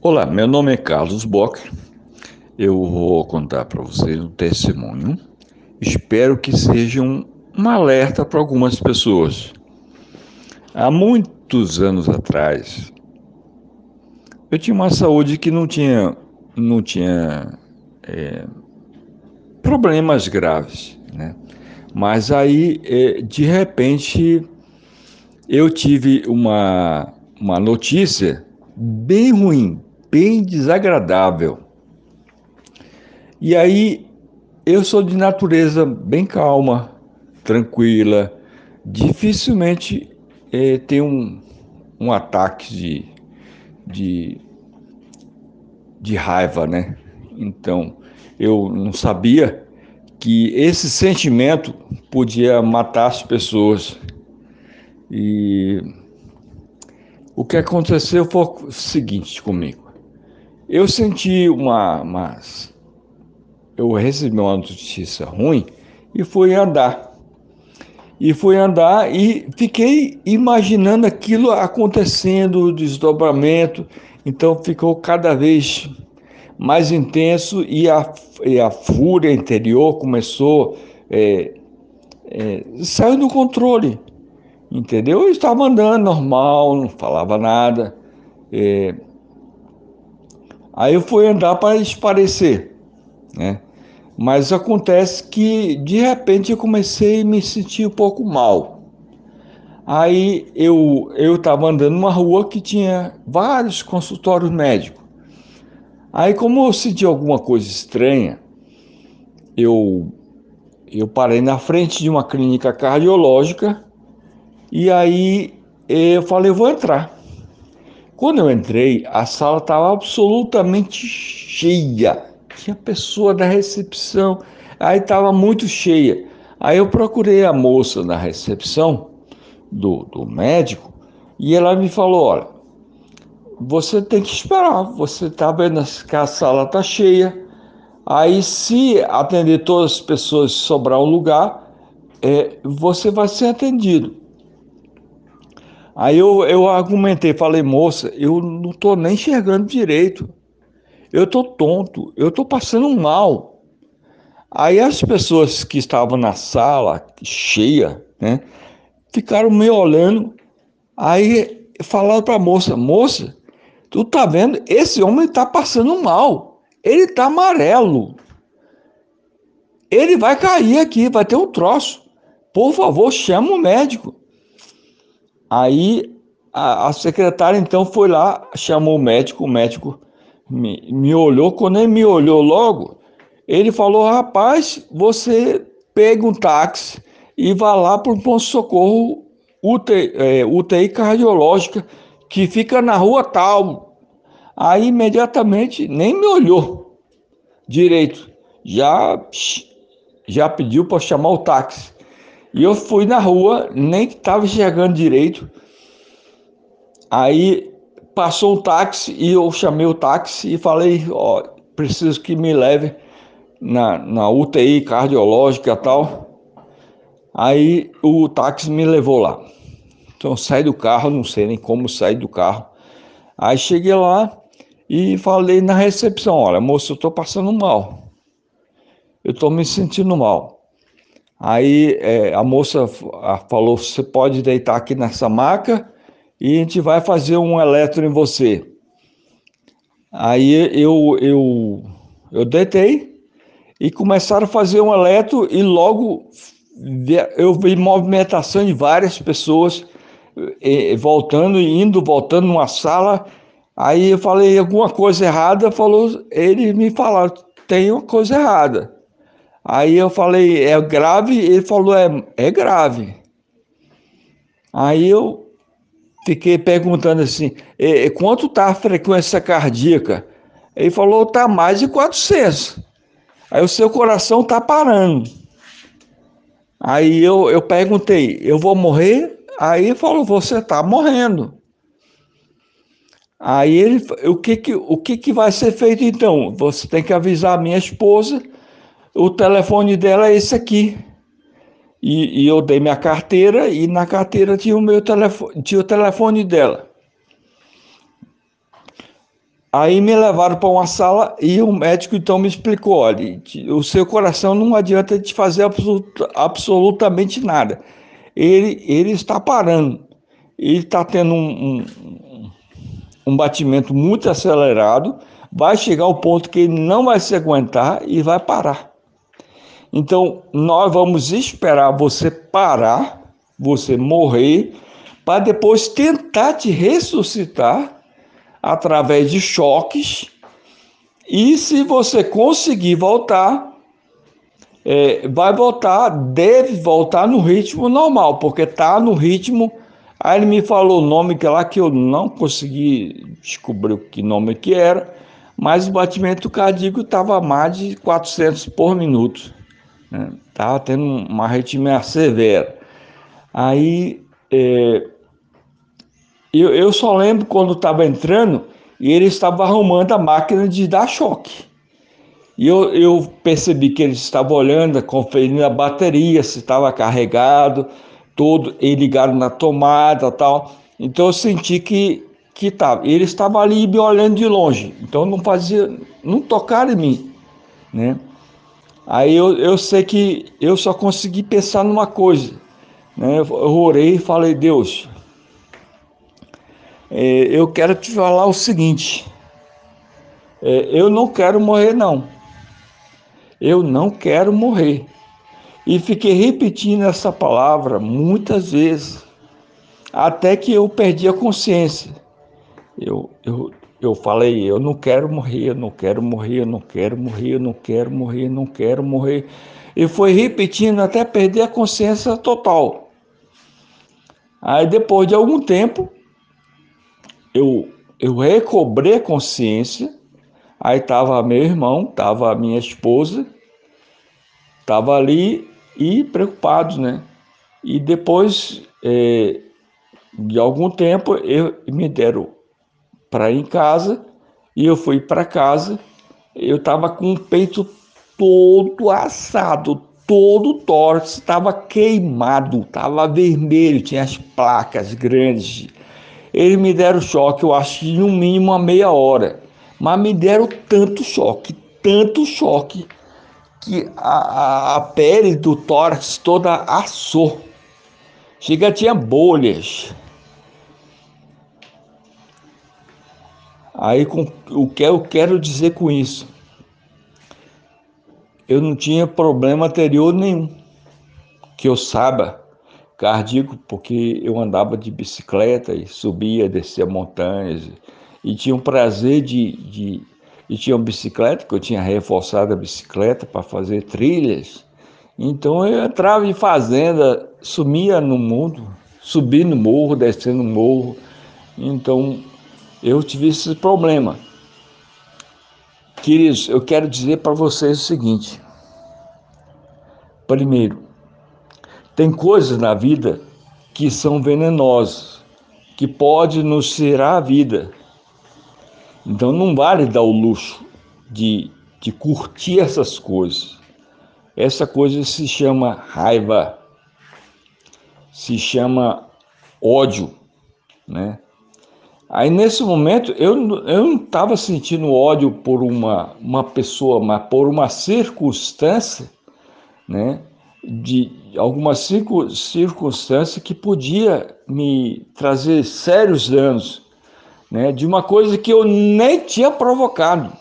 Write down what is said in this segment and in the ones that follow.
Olá, meu nome é Carlos Bock. Eu vou contar para vocês um testemunho. Espero que seja um, um alerta para algumas pessoas. Há muitos anos atrás, eu tinha uma saúde que não tinha, não tinha é, problemas graves, né? Mas aí, é, de repente, eu tive uma, uma notícia bem ruim, bem desagradável. E aí eu sou de natureza bem calma, tranquila, dificilmente é, tem um, um ataque de, de, de raiva, né? Então eu não sabia que esse sentimento podia matar as pessoas. E o que aconteceu foi o seguinte comigo. Eu senti uma, uma eu recebi uma notícia ruim e fui andar. E fui andar e fiquei imaginando aquilo acontecendo, o desdobramento. Então ficou cada vez mais intenso e a, e a fúria interior começou, é, é, saiu do controle entendeu? Eu estava andando normal, não falava nada. É... Aí eu fui andar para esparecer, né? Mas acontece que de repente eu comecei a me sentir um pouco mal. Aí eu eu estava andando numa rua que tinha vários consultórios médicos. Aí como eu senti alguma coisa estranha, eu eu parei na frente de uma clínica cardiológica e aí eu falei, eu vou entrar. Quando eu entrei, a sala estava absolutamente cheia. Tinha pessoa da recepção, aí estava muito cheia. Aí eu procurei a moça da recepção do, do médico e ela me falou: olha, você tem que esperar, você está vendo que a sala está cheia. Aí, se atender todas as pessoas sobrar um lugar, é, você vai ser atendido. Aí eu, eu argumentei, falei, moça, eu não estou nem enxergando direito. Eu estou tonto, eu estou passando mal. Aí as pessoas que estavam na sala cheia, né, ficaram me olhando. Aí falaram para moça, moça, tu tá vendo? Esse homem está passando mal. Ele está amarelo. Ele vai cair aqui, vai ter um troço. Por favor, chama o médico. Aí a, a, secretária então foi lá, chamou o médico, o médico me, me olhou, quando ele me olhou logo, ele falou, rapaz, você pega um táxi e vá lá para o ponto-socorro UTI, é, UTI cardiológica, que fica na rua tal. Aí imediatamente nem me olhou direito, já, já pediu para chamar o táxi. E eu fui na rua, nem estava enxergando direito. Aí passou um táxi e eu chamei o táxi e falei, ó, preciso que me leve na, na UTI cardiológica e tal. Aí o táxi me levou lá. Então saí do carro, não sei nem como sair do carro. Aí cheguei lá e falei na recepção, olha, moço, eu estou passando mal. Eu estou me sentindo mal. Aí é, a moça falou: você pode deitar aqui nessa maca e a gente vai fazer um eletro em você. Aí eu, eu, eu deitei e começaram a fazer um eletro e logo eu vi movimentação de várias pessoas voltando, indo, voltando numa sala. Aí eu falei alguma coisa errada, falou, ele me falaram, tem uma coisa errada. Aí eu falei, é grave? Ele falou, é, é grave. Aí eu fiquei perguntando assim, e, quanto está a frequência cardíaca? Ele falou, está mais de 400. Aí o seu coração está parando. Aí eu, eu perguntei, eu vou morrer? Aí ele falou, você está morrendo. Aí ele, o que que, o que que vai ser feito então? Você tem que avisar a minha esposa o telefone dela é esse aqui. E, e, eu dei minha carteira e na carteira tinha o meu telefone, tinha o telefone dela. Aí me levaram para uma sala e o médico então me explicou: olha, o seu coração não adianta te fazer absolut, absolutamente nada. Ele, ele está parando, ele está tendo um, um, um batimento muito acelerado, vai chegar ao ponto que ele não vai se aguentar e vai parar. Então, nós vamos esperar você parar, você morrer, para depois tentar te ressuscitar através de choques. E se você conseguir voltar, é, vai voltar, deve voltar no ritmo normal, porque está no ritmo. Aí ele me falou o nome que lá que eu não consegui descobrir o que nome que era, mas o batimento cardíaco estava mais de 400 por minuto. Né? tendo uma arritmia severa. Aí é, eu, eu só lembro quando estava entrando e ele estava arrumando a máquina de dar choque. E eu, eu percebi que ele estava olhando, conferindo a bateria, se estava carregado, todo, e ligado na tomada tal. Então eu senti que que estava. Ele estava ali me olhando de longe, então não fazia, não tocaram em mim, né? Aí eu, eu sei que eu só consegui pensar numa coisa, né? Eu orei e falei, Deus, é, eu quero te falar o seguinte: é, eu não quero morrer, não. Eu não quero morrer. E fiquei repetindo essa palavra muitas vezes, até que eu perdi a consciência. Eu, eu, eu falei, eu não quero morrer, eu não quero morrer, eu não quero morrer, eu não quero morrer, eu não quero morrer. E foi repetindo até perder a consciência total. Aí depois de algum tempo, eu, eu recobrei a consciência, aí estava meu irmão, estava minha esposa, estava ali e preocupados, né? E depois é, de algum tempo eu me deram para em casa e eu fui para casa. Eu estava com o peito todo assado, todo torto, estava queimado, estava vermelho, tinha as placas grandes eles me deram choque, eu acho que no mínimo uma meia hora. Mas me deram tanto choque, tanto choque, que a, a, a pele do tórax toda assou. Chega, tinha bolhas. Aí com, o que eu quero dizer com isso? Eu não tinha problema anterior nenhum. Que eu saiba, cardíaco porque eu andava de bicicleta e subia, descia montanhas e tinha um prazer de, de e tinha uma bicicleta que eu tinha reforçado a bicicleta para fazer trilhas. Então eu entrava em fazenda, sumia no mundo, subia no morro, descendo no morro. Então eu tive esse problema. Queridos, eu quero dizer para vocês o seguinte. Primeiro, tem coisas na vida que são venenosas, que pode nos tirar a vida. Então não vale dar o luxo de, de curtir essas coisas. Essa coisa se chama raiva, se chama ódio, né? Aí nesse momento eu, eu não estava sentindo ódio por uma, uma pessoa, mas por uma circunstância, né? de alguma circunstância que podia me trazer sérios danos, né, de uma coisa que eu nem tinha provocado.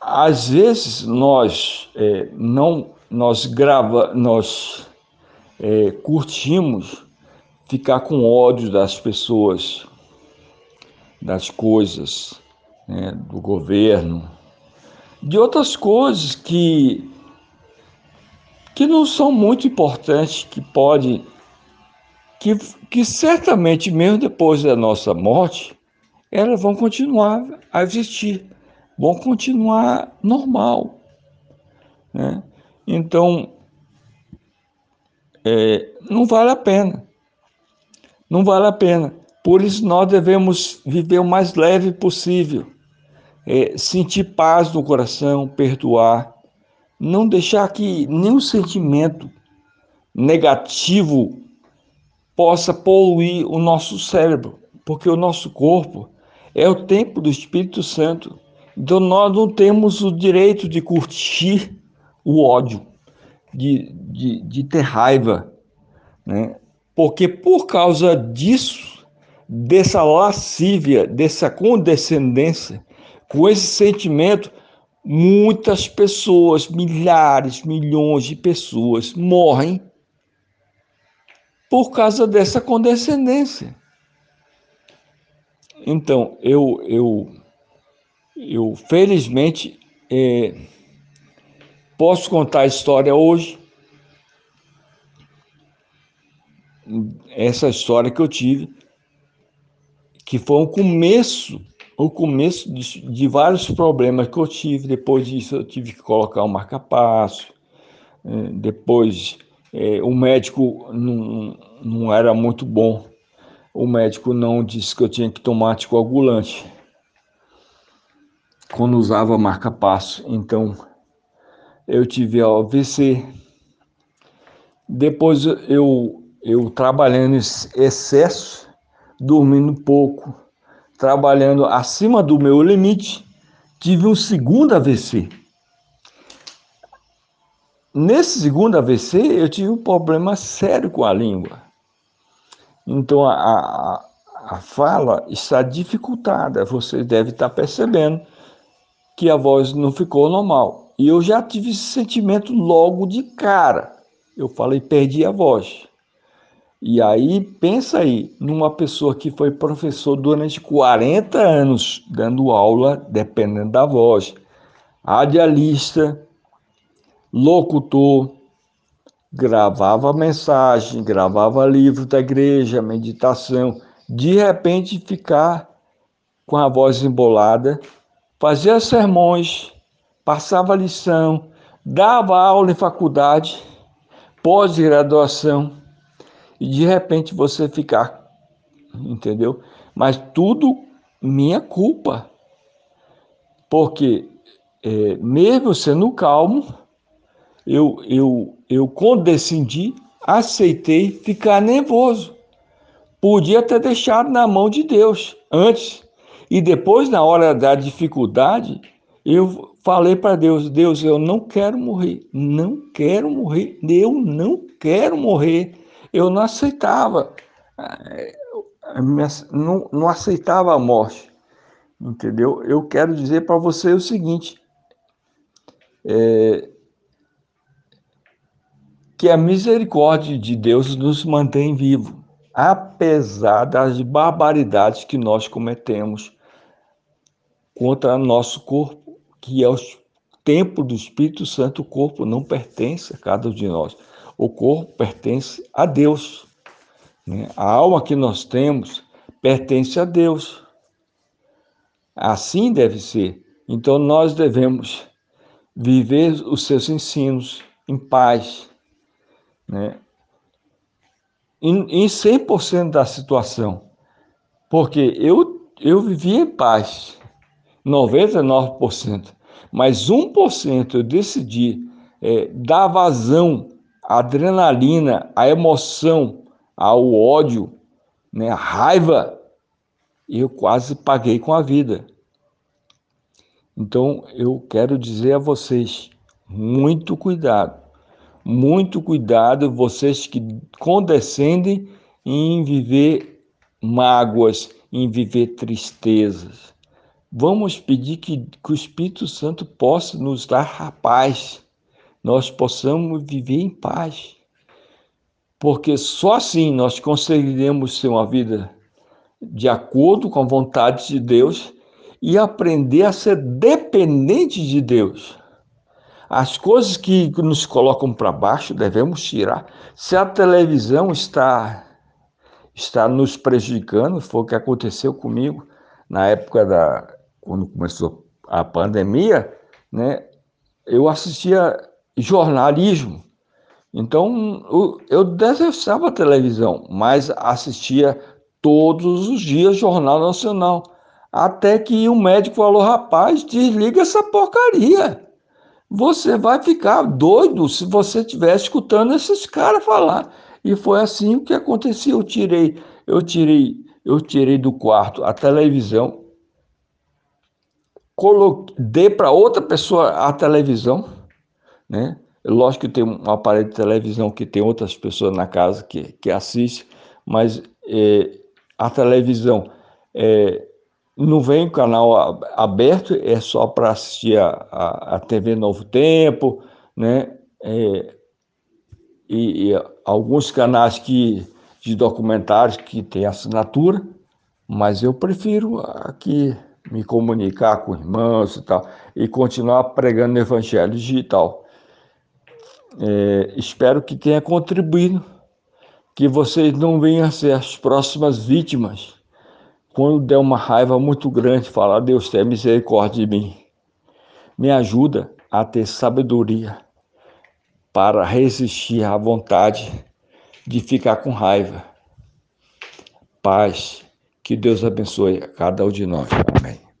Às vezes nós é, não nós grava nós é, curtimos ficar com ódio das pessoas, das coisas, né, do governo, de outras coisas que que não são muito importantes, que pode que, que certamente mesmo depois da nossa morte, elas vão continuar a existir, vão continuar normal, né? Então, é, não vale a pena, não vale a pena. Por isso nós devemos viver o mais leve possível, é, sentir paz no coração, perdoar, não deixar que nenhum sentimento negativo possa poluir o nosso cérebro, porque o nosso corpo é o templo do Espírito Santo. Então nós não temos o direito de curtir o ódio, de, de, de ter raiva, né? Porque por causa disso, dessa lascívia, dessa condescendência, com esse sentimento, muitas pessoas, milhares, milhões de pessoas morrem por causa dessa condescendência. Então, eu, eu, eu felizmente é, posso contar a história hoje, essa história que eu tive, que foi o começo, o começo de, de vários problemas que eu tive. Depois disso, eu tive que colocar um marca-passo. É, depois, é, o médico não, não era muito bom o médico não disse que eu tinha que tomar anticoagulante quando usava marca-passo. Então, eu tive AVC. Depois eu, eu trabalhando em excesso, dormindo pouco, trabalhando acima do meu limite, tive um segundo AVC. Nesse segundo AVC, eu tive um problema sério com a língua. Então a, a, a fala está dificultada, você deve estar percebendo que a voz não ficou normal. E eu já tive esse sentimento logo de cara. Eu falei, perdi a voz. E aí, pensa aí, numa pessoa que foi professor durante 40 anos, dando aula, dependendo da voz, radialista, locutor, gravava mensagem, gravava livro da igreja, meditação, de repente ficar com a voz embolada, fazia sermões, passava lição, dava aula em faculdade, pós-graduação, e de repente você ficar, entendeu? Mas tudo minha culpa, porque é, mesmo sendo calmo, eu, eu, eu condescendi, aceitei ficar nervoso. Podia ter deixado na mão de Deus antes. E depois, na hora da dificuldade, eu falei para Deus: Deus, eu não quero morrer, não quero morrer, eu não quero morrer. Eu não aceitava, eh, não, aceitava a morte, entendeu? Eu quero dizer para você o seguinte: é, que a misericórdia de Deus nos mantém vivo, apesar das barbaridades que nós cometemos contra nosso corpo, que é o templo do Espírito Santo. O corpo não pertence a cada um de nós, o corpo pertence a Deus. Né? A alma que nós temos pertence a Deus. Assim deve ser. Então nós devemos viver os seus ensinos em paz né? em, em 100% da situação. Porque eu, eu vivia em paz, 99%, mas 1% eu decidi é, dar vazão à adrenalina, à emoção, ao ódio, né, à raiva, eu quase paguei com a vida. Então eu quero dizer a vocês: muito cuidado muito cuidado, vocês que condescendem em viver mágoas, em viver tristezas. Vamos pedir que, que o Espírito Santo possa nos dar a paz, nós possamos viver em paz. Porque só assim nós conseguiremos ter uma vida de acordo com a vontade de Deus e aprender a ser dependente de Deus. As coisas que nos colocam para baixo devemos tirar. Se a televisão está está nos prejudicando, foi o que aconteceu comigo na época da quando começou a pandemia, né? Eu assistia jornalismo. Então, eu detestava a televisão, mas assistia todos os dias Jornal Nacional. Até que o médico falou: rapaz, desliga essa porcaria você vai ficar doido se você estiver escutando esses caras falar. E foi assim que aconteceu. Eu tirei, eu tirei eu tirei do quarto a televisão, coloquei, dei para outra pessoa a televisão, né? Lógico que tem um aparelho de televisão que tem outras pessoas na casa que, que assistem, mas é, a televisão é, não vem canal aberto, é só para assistir a, a, a, TV Novo Tempo, né? É, e, e, alguns canais que, de documentários que tem assinatura, mas eu prefiro aqui me comunicar com irmãos e tal, e continuar pregando o evangelho digital. É, espero que tenha contribuído, que vocês não venham a ser as próximas vítimas quando der uma raiva muito grande, falar, Deus tenha misericórdia de mim. Me ajuda a ter sabedoria para resistir à vontade de ficar com raiva. Paz, que Deus abençoe a cada um de nós. Amém.